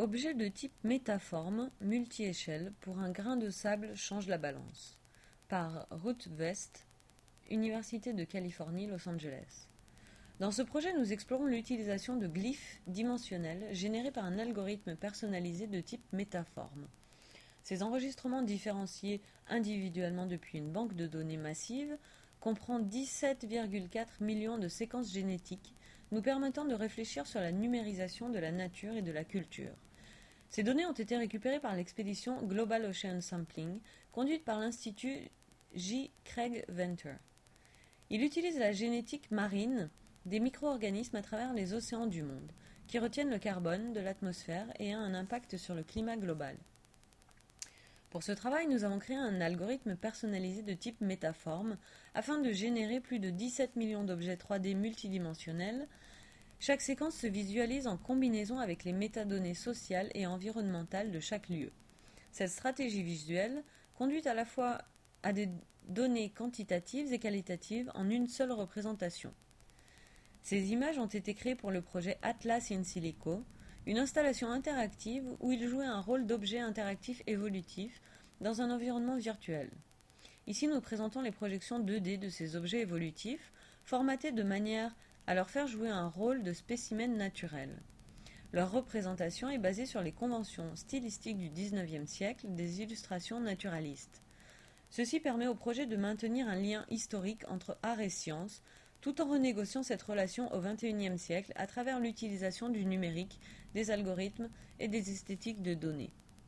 Objet de type métaforme, multi-échelle, pour un grain de sable change la balance. Par Ruth West, Université de Californie, Los Angeles. Dans ce projet, nous explorons l'utilisation de glyphes dimensionnels générés par un algorithme personnalisé de type métaforme. Ces enregistrements différenciés individuellement depuis une banque de données massive comprend 17,4 millions de séquences génétiques nous permettant de réfléchir sur la numérisation de la nature et de la culture. Ces données ont été récupérées par l'expédition Global Ocean Sampling, conduite par l'Institut J. Craig Venter. Il utilise la génétique marine des micro-organismes à travers les océans du monde, qui retiennent le carbone de l'atmosphère et a un impact sur le climat global. Pour ce travail, nous avons créé un algorithme personnalisé de type métaforme afin de générer plus de 17 millions d'objets 3D multidimensionnels chaque séquence se visualise en combinaison avec les métadonnées sociales et environnementales de chaque lieu. Cette stratégie visuelle conduit à la fois à des données quantitatives et qualitatives en une seule représentation. Ces images ont été créées pour le projet Atlas in Silico, une installation interactive où il jouait un rôle d'objet interactif évolutif dans un environnement virtuel. Ici, nous présentons les projections 2D de ces objets évolutifs, formatés de manière à leur faire jouer un rôle de spécimen naturel. Leur représentation est basée sur les conventions stylistiques du XIXe siècle des illustrations naturalistes. Ceci permet au projet de maintenir un lien historique entre art et science, tout en renégociant cette relation au XXIe siècle à travers l'utilisation du numérique, des algorithmes et des esthétiques de données.